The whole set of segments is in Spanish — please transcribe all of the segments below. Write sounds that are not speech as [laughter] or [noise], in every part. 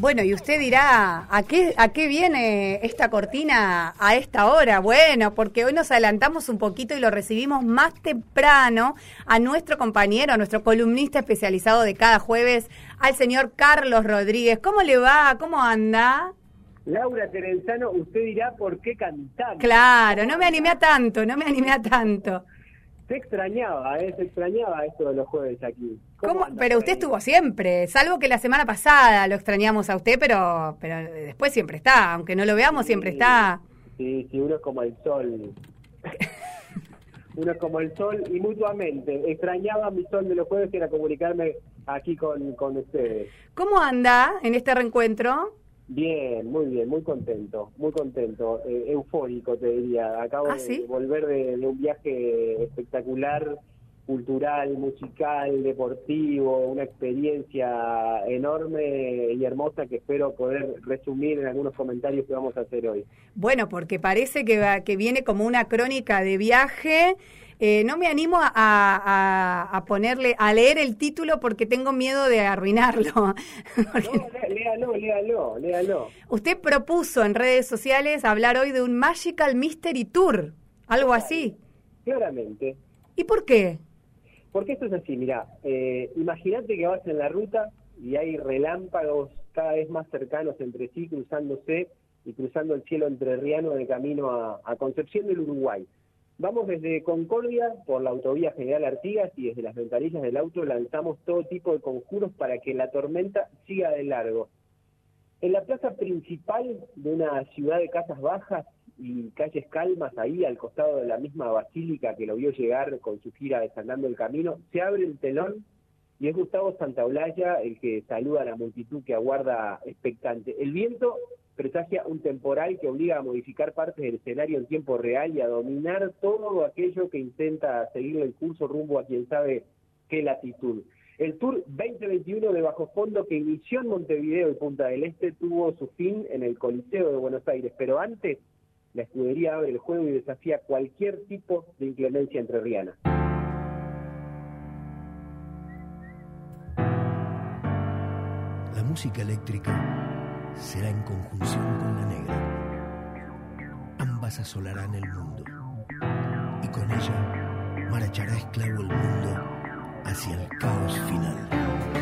Bueno, y usted dirá, ¿a qué, ¿a qué viene esta cortina a esta hora? Bueno, porque hoy nos adelantamos un poquito y lo recibimos más temprano a nuestro compañero, a nuestro columnista especializado de cada jueves, al señor Carlos Rodríguez. ¿Cómo le va? ¿Cómo anda? Laura Terenzano, usted dirá por qué cantar. Claro, no me animé a tanto, no me animé a tanto. Se extrañaba, ¿eh? se extrañaba esto de los jueves aquí. ¿Cómo? Pero usted estuvo siempre, salvo que la semana pasada lo extrañamos a usted, pero, pero después siempre está, aunque no lo veamos, siempre está. Sí, sí, uno es como el sol. [laughs] uno es como el sol y mutuamente. Extrañaba mi sol de los jueves que era comunicarme aquí con, con ustedes. ¿Cómo anda en este reencuentro? Bien, muy bien, muy contento, muy contento, eh, eufórico te diría. Acabo ¿Ah, de sí? volver de, de un viaje espectacular, cultural, musical, deportivo, una experiencia enorme y hermosa que espero poder resumir en algunos comentarios que vamos a hacer hoy. Bueno, porque parece que, va- que viene como una crónica de viaje. Eh, no me animo a, a- a ponerle, a leer el título porque tengo miedo de arruinarlo. [laughs] Porque No, lé- léalo, léalo, léalo. Usted propuso en redes sociales hablar hoy de un Magical Mystery Tour, algo así. Claramente. ¿Y por qué? Porque esto es así, mira, eh, imagínate que vas en la ruta y hay relámpagos cada vez más cercanos entre sí, cruzándose y cruzando el cielo entrerriano de camino a, a Concepción del Uruguay. Vamos desde Concordia por la autovía General Artigas y desde las ventanillas del auto lanzamos todo tipo de conjuros para que la tormenta siga de largo. En la plaza principal de una ciudad de casas bajas y calles calmas, ahí al costado de la misma basílica que lo vio llegar con su gira Desandando el Camino, se abre el telón y es Gustavo Santaolalla el que saluda a la multitud que aguarda expectante. El viento presagia un temporal que obliga a modificar partes del escenario en tiempo real y a dominar todo aquello que intenta seguir el curso rumbo a quien sabe qué latitud. El Tour 2021 de Bajo Fondo que inició en Montevideo y Punta del Este tuvo su fin en el Coliseo de Buenos Aires, pero antes la escudería abre el juego y desafía cualquier tipo de inclemencia entrerriana. La música eléctrica será en conjunción con la negra. Ambas asolarán el mundo. Y con ella marchará esclavo el mundo hacia el caos final.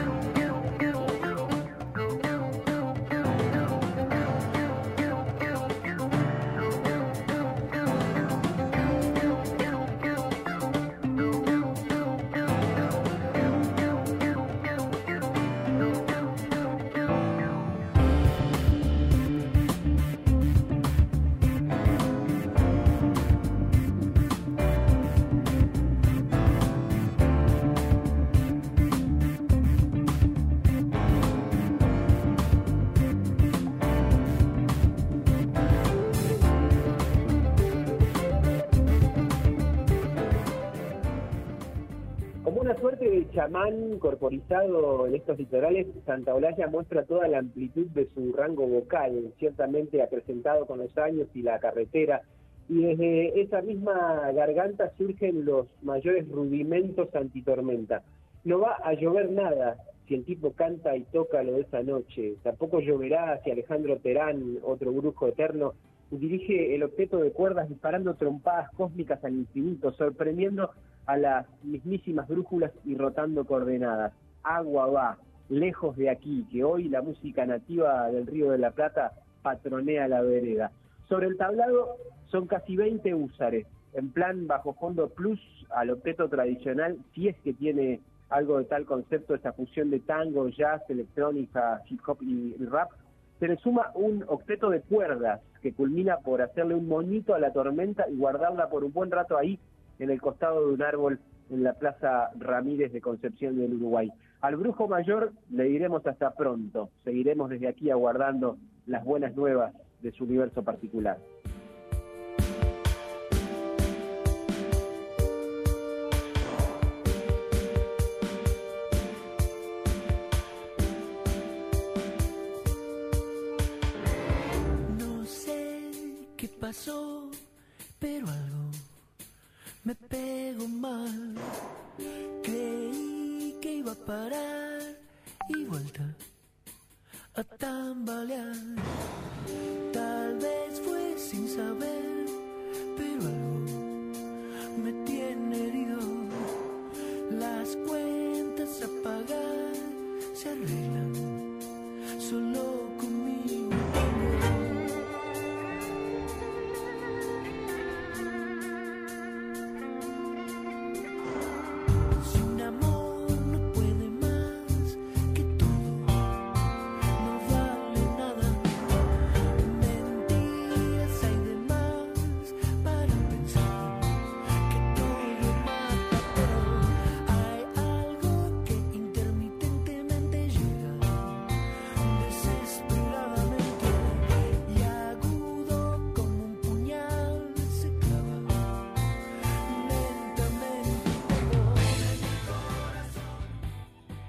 Como una suerte de chamán corporizado en estos litorales, Santa Olalla muestra toda la amplitud de su rango vocal, ciertamente acrecentado con los años y la carretera, y desde esa misma garganta surgen los mayores rudimentos antitormenta. No va a llover nada si el tipo canta y toca lo de esa noche, tampoco lloverá si Alejandro Terán, otro brujo eterno, dirige el octeto de cuerdas disparando trompadas cósmicas al infinito, sorprendiendo a las mismísimas brújulas y rotando coordenadas. Agua va, lejos de aquí, que hoy la música nativa del Río de la Plata patronea la vereda. Sobre el tablado son casi 20 húsares, en plan bajo fondo plus al octeto tradicional, si es que tiene algo de tal concepto, esa fusión de tango, jazz, electrónica, hip hop y rap, se le suma un octeto de cuerdas que culmina por hacerle un moñito a la tormenta y guardarla por un buen rato ahí en el costado de un árbol en la Plaza Ramírez de Concepción del Uruguay. Al brujo mayor le diremos hasta pronto. Seguiremos desde aquí aguardando las buenas nuevas de su universo particular. Pasó, pero algo me pegó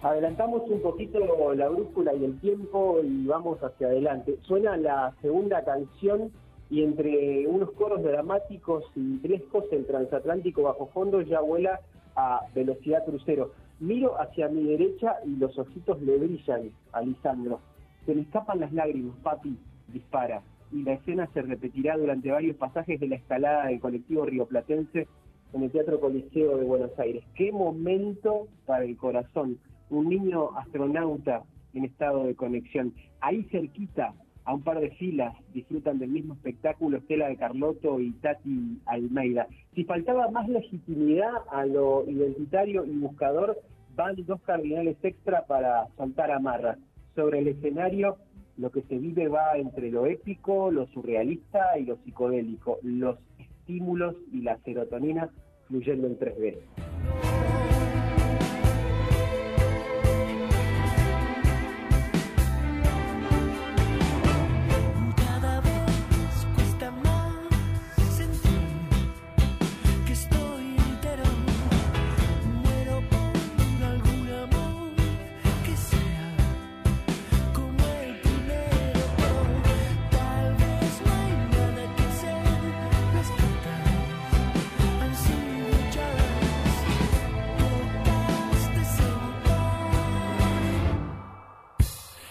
Adelantamos un poquito la brújula y el tiempo y vamos hacia adelante. Suena la segunda canción y entre unos coros dramáticos y frescos el transatlántico bajo fondo ya vuela a velocidad crucero. Miro hacia mi derecha y los ojitos le brillan a Lisandro. Se le escapan las lágrimas, papi, dispara. Y la escena se repetirá durante varios pasajes de la escalada del colectivo rioplatense en el Teatro Coliseo de Buenos Aires. ¡Qué momento para el corazón! Un niño astronauta en estado de conexión. Ahí cerquita, a un par de filas, disfrutan del mismo espectáculo Estela de Carlotto y Tati Almeida. Si faltaba más legitimidad a lo identitario y buscador, van dos cardinales extra para soltar amarras sobre el escenario lo que se vive va entre lo épico, lo surrealista y lo psicodélico, los estímulos y la serotonina fluyendo en 3D.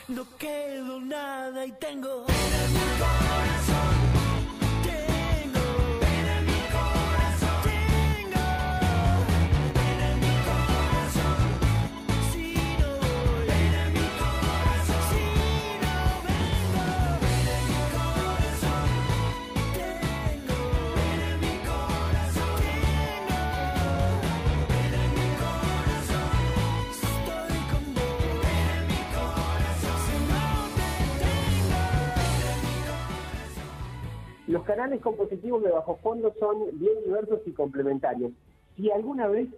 No quedó nada y tengo... canales compositivos de bajo fondo son bien diversos y complementarios. Si alguna vez,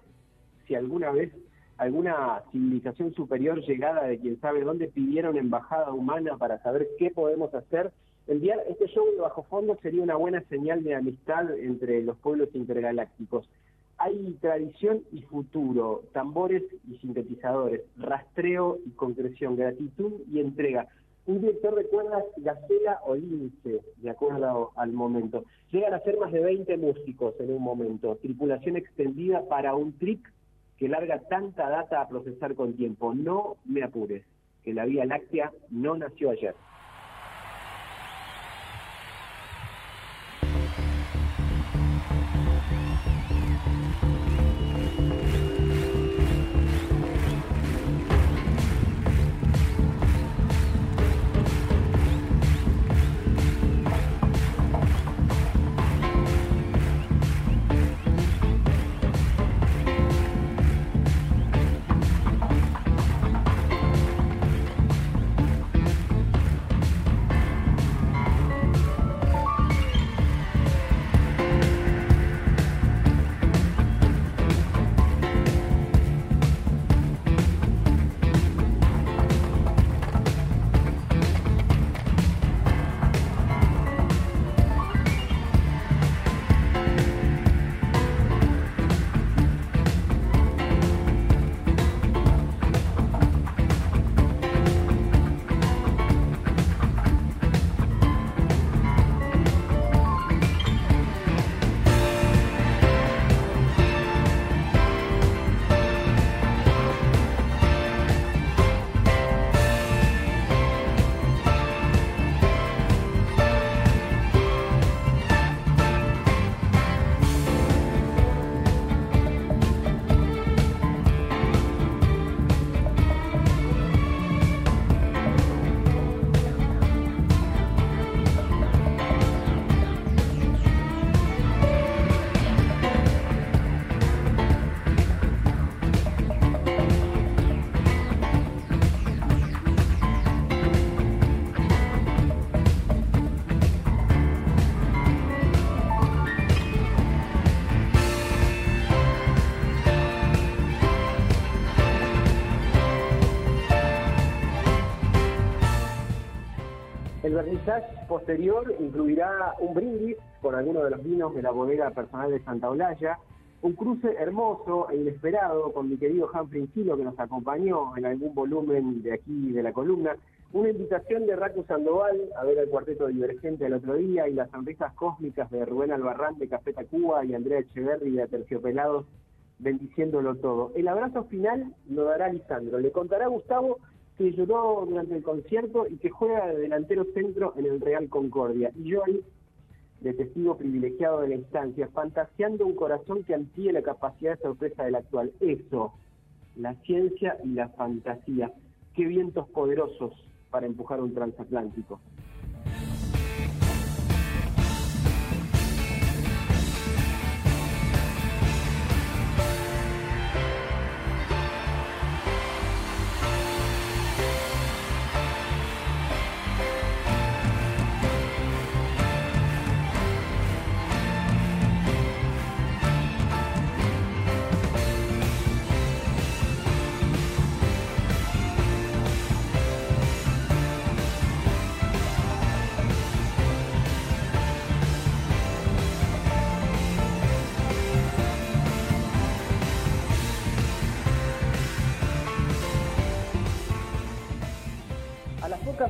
si alguna vez alguna civilización superior llegada de quien sabe dónde pidieron embajada humana para saber qué podemos hacer, enviar este show de bajo fondo sería una buena señal de amistad entre los pueblos intergalácticos. Hay tradición y futuro, tambores y sintetizadores, rastreo y concreción, gratitud y entrega un director de cuerdas Gacela o Lince, de acuerdo al momento. Llegan a ser más de 20 músicos en un momento, tripulación extendida para un trip que larga tanta data a procesar con tiempo. No me apures, que la Vía Láctea no nació ayer. Posterior incluirá un brindis con algunos de los vinos de la bodega personal de Santa Olalla, Un cruce hermoso e inesperado con mi querido Humphrey Silo que nos acompañó en algún volumen de aquí de la columna. Una invitación de Raco Sandoval a ver al cuarteto divergente el otro día y las sonrisas cósmicas de Rubén Albarrán de Café Tacuba y Andrea Echeverri de Terciopelados bendiciéndolo todo. El abrazo final lo dará Lisandro. Le contará Gustavo que lloró durante el concierto y que juega de delantero centro en el Real Concordia. Y yo ahí de testigo privilegiado de la instancia, fantaseando un corazón que amplíe la capacidad de sorpresa del actual. Eso, la ciencia y la fantasía. Qué vientos poderosos para empujar un transatlántico.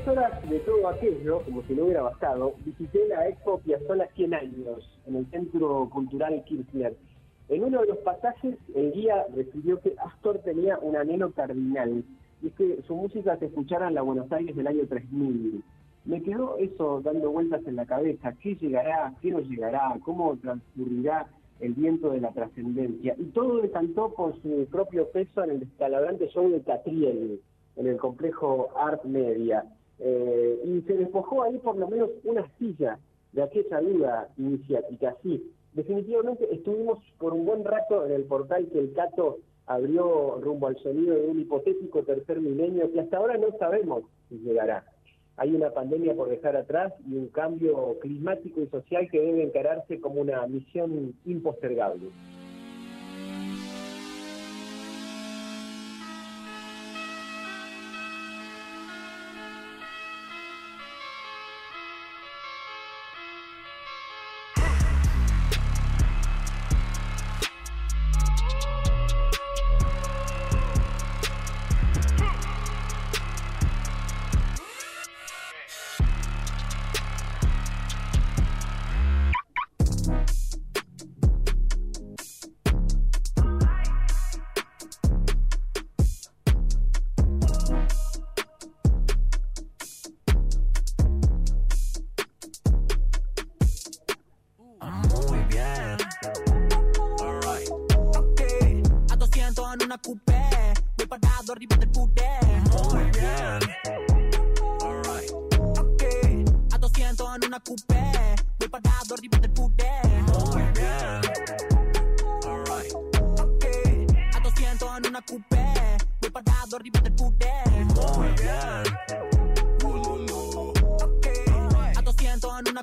Horas de todo aquello, como si no hubiera bastado, visité la Expo Piazzolla 100 años en el Centro Cultural Kirchner. En uno de los pasajes, el guía refirió que Astor tenía un anhelo cardinal, y es que su música se escuchara en la Buenos Aires del año 3000. Me quedó eso dando vueltas en la cabeza, ¿qué llegará, qué no llegará, cómo transcurrirá el viento de la trascendencia? Y todo decantó con su propio peso en el descalabrante show de Catriel, en el complejo Art Media. Eh, y se despojó ahí por lo menos una silla de aquella duda iniciática. Sí, definitivamente estuvimos por un buen rato en el portal que el Cato abrió rumbo al sonido de un hipotético tercer milenio que hasta ahora no sabemos si llegará. Hay una pandemia por dejar atrás y un cambio climático y social que debe encararse como una misión impostergable.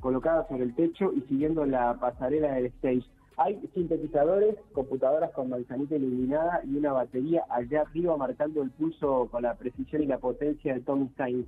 colocada sobre el techo y siguiendo la pasarela del stage. Hay sintetizadores, computadoras con manzanita iluminada y una batería allá arriba marcando el pulso con la precisión y la potencia de Tom Stein.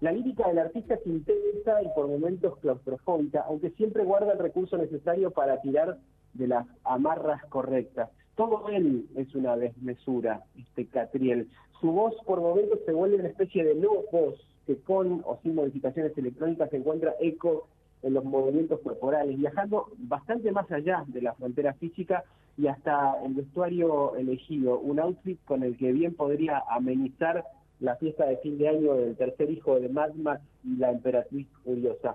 La lírica del artista es intensa y por momentos claustrofóbica, aunque siempre guarda el recurso necesario para tirar de las amarras correctas. Todo él es una desmesura, este Catriel. Su voz por momentos se vuelve una especie de no voz que con o sin modificaciones electrónicas encuentra eco en los movimientos corporales, viajando bastante más allá de la frontera física y hasta el vestuario elegido, un outfit con el que bien podría amenizar la fiesta de fin de año del tercer hijo de Mad Max y la emperatriz furiosa.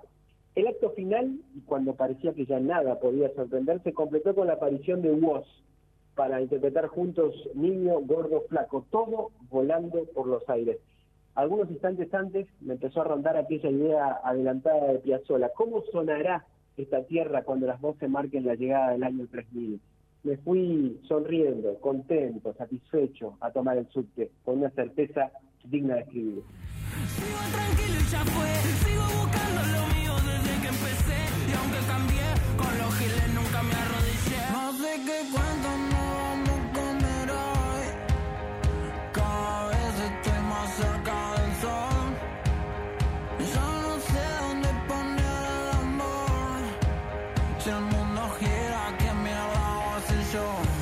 El acto final, cuando parecía que ya nada podía sorprender, se completó con la aparición de Woz, para interpretar juntos Niño, Gordo, Flaco, todo volando por los aires. Algunos instantes antes me empezó a rondar aquella idea adelantada de Piazzolla. ¿Cómo sonará esta tierra cuando las voces marquen la llegada del año 3000? me fui sonriendo, contento, satisfecho a tomar el subte, con una certeza digna de escribir. Sigo tranquilo y ya fue, sigo buscando lo mío desde que empecé y aunque cambié, con los giles nunca me arrodillé. No sé qué cuento no voy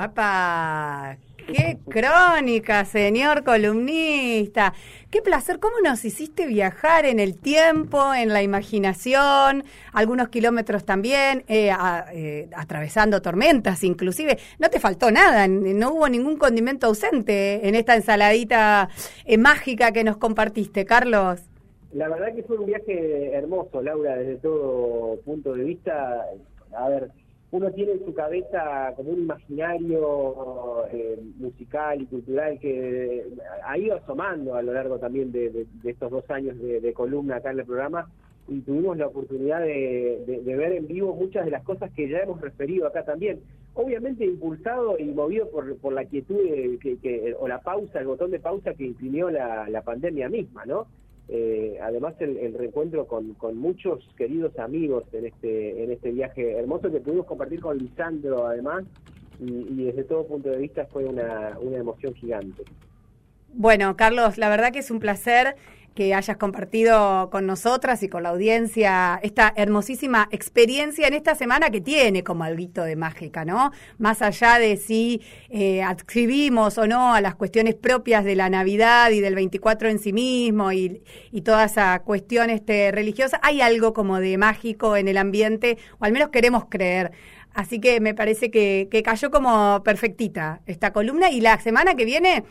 ¡Apa! ¡Qué crónica, señor columnista! ¡Qué placer! ¿Cómo nos hiciste viajar en el tiempo, en la imaginación, algunos kilómetros también, eh, eh, atravesando tormentas inclusive? No te faltó nada, no hubo ningún condimento ausente en esta ensaladita eh, mágica que nos compartiste, Carlos. La verdad que fue un viaje hermoso, Laura, desde todo punto de vista. A ver, uno tiene en su cabeza como un imaginario eh, musical y cultural que ha ido asomando a lo largo también de, estos dos años de, columna acá en el programa y tuvimos la oportunidad de, ver en vivo muchas de las cosas que ya hemos referido acá también. Obviamente impulsado y movido por, por la quietud de- que, que- o la pausa, el botón de pausa que imprimió la pandemia misma, ¿no? Eh, además el, el reencuentro con, con muchos queridos amigos en este en este viaje hermoso que pudimos compartir con Lisandro además y, y desde todo punto de vista fue una, una emoción gigante. Bueno, Carlos, la verdad que es un placer que hayas compartido con nosotras y con la audiencia esta hermosísima experiencia en esta semana que tiene como algo de mágica, ¿no? Más allá de si eh, adscribimos o no a las cuestiones propias de la Navidad y del 24 en sí mismo y, y toda esa cuestión este, religiosa, hay algo como de mágico en el ambiente, o al menos queremos creer. Así que me parece que, que cayó como perfectita esta columna y la semana que viene,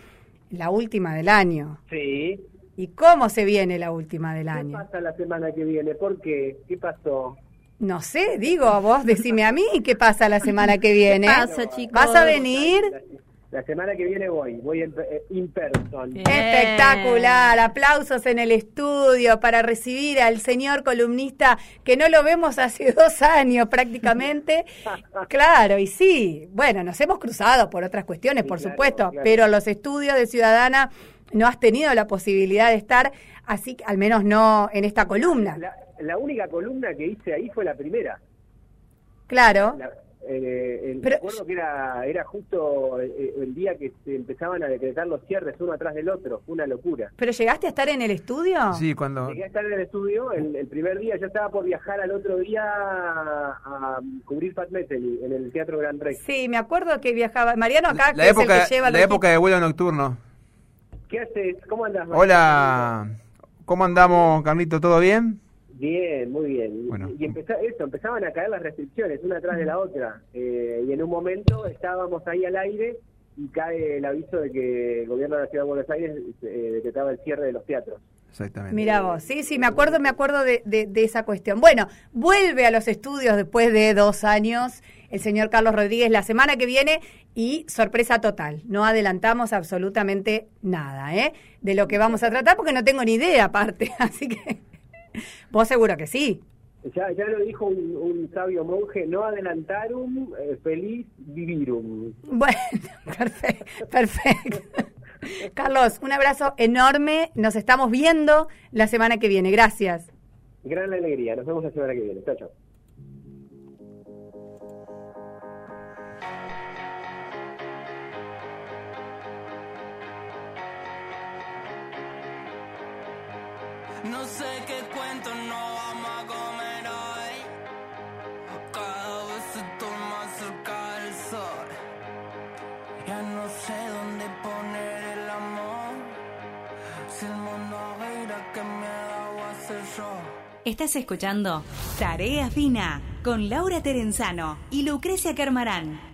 la última del año. Sí. ¿Y cómo se viene la última del ¿Qué año? pasa la semana que viene? ¿Por qué? ¿Qué pasó? No sé, digo, vos decime a mí qué pasa la semana que viene. ¿Qué pasa, chicos? ¿Vas a venir? La, semana que viene voy, voy en, eh, in person. Bien. Espectacular, aplausos en el estudio para recibir al señor columnista que no lo vemos hace [laughs] dos años prácticamente. Claro, y sí, bueno, nos hemos cruzado por otras cuestiones, Sí, por claro, supuesto, claro. pero los estudios de Ciudadana no has tenido la posibilidad de estar, así que al menos no en esta columna. La, la única columna que hice ahí fue la primera. Claro. La- eh, el- Pero- recuerdo que era, era justo eh, el día que se empezaban a decretar los cierres uno atrás del otro, fue una locura. ¿Pero llegaste a estar en el estudio? Sí, cuando... Llegué a estar en el estudio el, el primer día, yo estaba por viajar al otro día a, a cubrir Pat Metheny en el Teatro Gran Rex. Sí, me acuerdo que viajaba. Mariano acá, La que época, es el que lleva la los época de vuelo nocturno. ¿Qué haces? ¿Cómo andas? Marcelo? Hola, ¿cómo andamos, Carlito? ¿Todo bien? Bien, muy bien. Bueno. Y empeza- eso, empezaban a caer las restricciones, una tras de la otra. Eh, y en un momento estábamos ahí al aire y cae el aviso de que el gobierno de la Ciudad de Buenos Aires eh, decretaba el cierre de los teatros. Exactamente. Mira vos, sí, sí, me acuerdo, me acuerdo de, de- de esa cuestión. Bueno, vuelve a los estudios después de dos años el señor Carlos Rodríguez la semana que viene y sorpresa total, no adelantamos absolutamente nada, ¿eh? De lo que vamos a tratar porque no tengo ni idea aparte, [laughs] así que vos seguro que sí. Ya, ya lo dijo un, un sabio monje, no adelantarum, eh, feliz vivirum. Bueno, [laughs] perfecto, perfecto. Carlos, un abrazo enorme, nos estamos viendo la semana que viene, gracias. Gran alegría, nos vemos la semana que viene. Chao, chao. sé qué cuento no vamos a comer hoy. Cada vez estoy más cerca del sol. Ya no sé dónde poner el amor. Si el mundo gira, que me voy a hacer yo. Estás escuchando Tarea Fina con Laura Terenzano y Lucrecia Carmarán.